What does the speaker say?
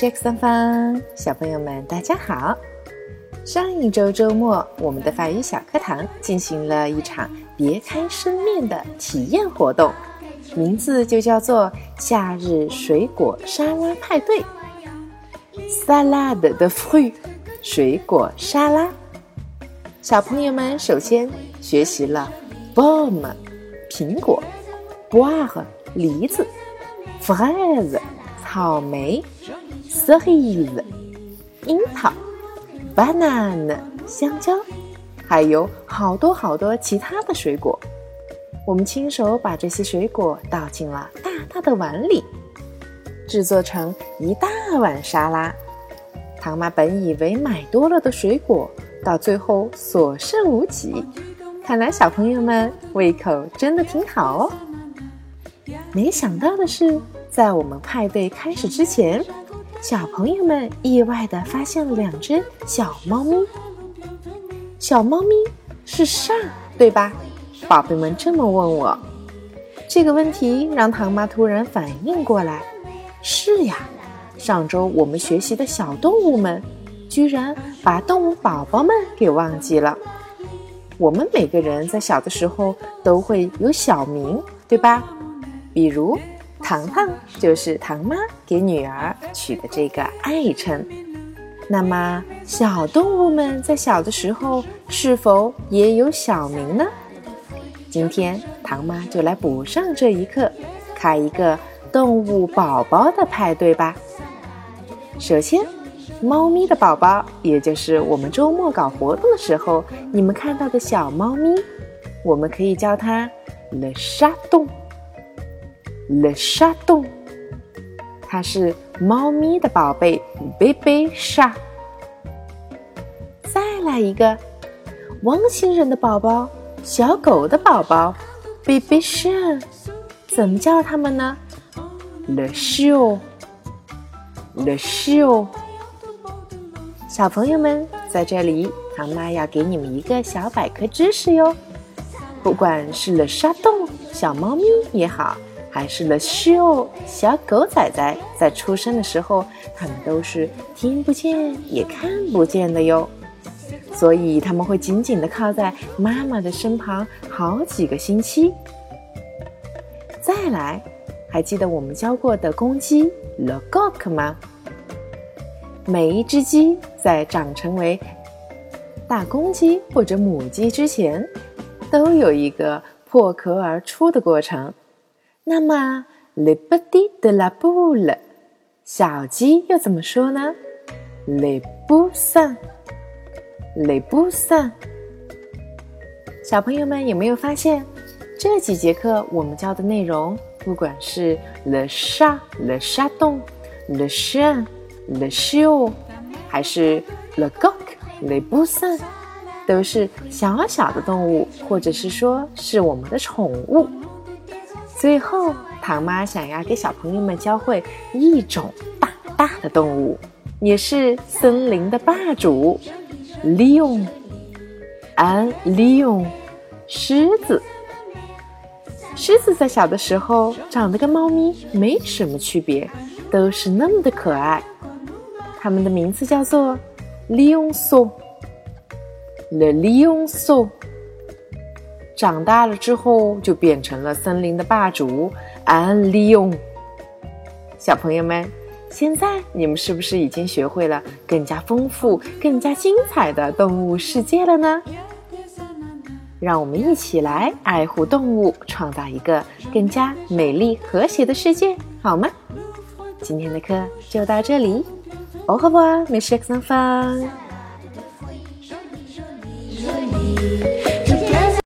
是 X 三方小朋友们，大家好。上一周周末，我们的法语小课堂进行了一场别开生面的体验活动，名字就叫做“夏日水果沙拉派对 ”（Salade de fruits）。水果沙拉。小朋友们首先学习了 b o o m 苹果，“boire” 梨子，“fraise” 草莓。Cerise 樱桃，banana 香蕉，还有好多好多其他的水果。我们亲手把这些水果倒进了大大的碗里，制作成一大碗沙拉。唐妈本以为买多了的水果，到最后所剩无几。看来小朋友们胃口真的挺好哦。没想到的是，在我们派对开始之前。小朋友们意外地发现了两只小猫咪。小猫咪是上，对吧？宝贝们这么问我，这个问题让唐妈突然反应过来：是呀，上周我们学习的小动物们，居然把动物宝宝们给忘记了。我们每个人在小的时候都会有小名，对吧？比如。糖糖就是糖妈给女儿取的这个爱称。那么，小动物们在小的时候是否也有小名呢？今天糖妈就来补上这一课，开一个动物宝宝的派对吧。首先，猫咪的宝宝，也就是我们周末搞活动的时候你们看到的小猫咪，我们可以叫它 Le Chaton。Le Chaton，它是猫咪的宝贝，Baby 沙。再来一个，汪星人的宝宝，小狗的宝宝，Baby 沙。怎么叫它们呢？Le Chien，Le Chien。小朋友们，在这里，唐妈要给你们一个小百科知识哟。不管是 Le Chaton 小猫咪也好。还是 the show 小狗仔仔在出生的时候，它们都是听不见也看不见的哟，所以他们会紧紧的靠在妈妈的身旁好几个星期。再来，还记得我们教过的公鸡 the cock 吗？每一只鸡在长成为大公鸡或者母鸡之前，都有一个破壳而出的过程。那么，le petit de la poule，小鸡又怎么说呢？le poussin，le poussin。小朋友们有没有发现，这几节课我们教的内容，不管是 le chat，le chaton，le chien，le chiot，还是 le coq，le poussin，都是小小的动物，或者是说是我们的宠物。最后，唐妈想要给小朋友们教会一种大大的动物，也是森林的霸主，lion，安 lion，狮子。狮子在小的时候长得跟猫咪没什么区别，都是那么的可爱。它们的名字叫做 lionso，le lionso。长大了之后，就变成了森林的霸主安利用。小朋友们，现在你们是不是已经学会了更加丰富、更加精彩的动物世界了呢？让我们一起来爱护动物，创造一个更加美丽和谐的世界，好吗？今天的课就到这里，哦呵不，没事，上方。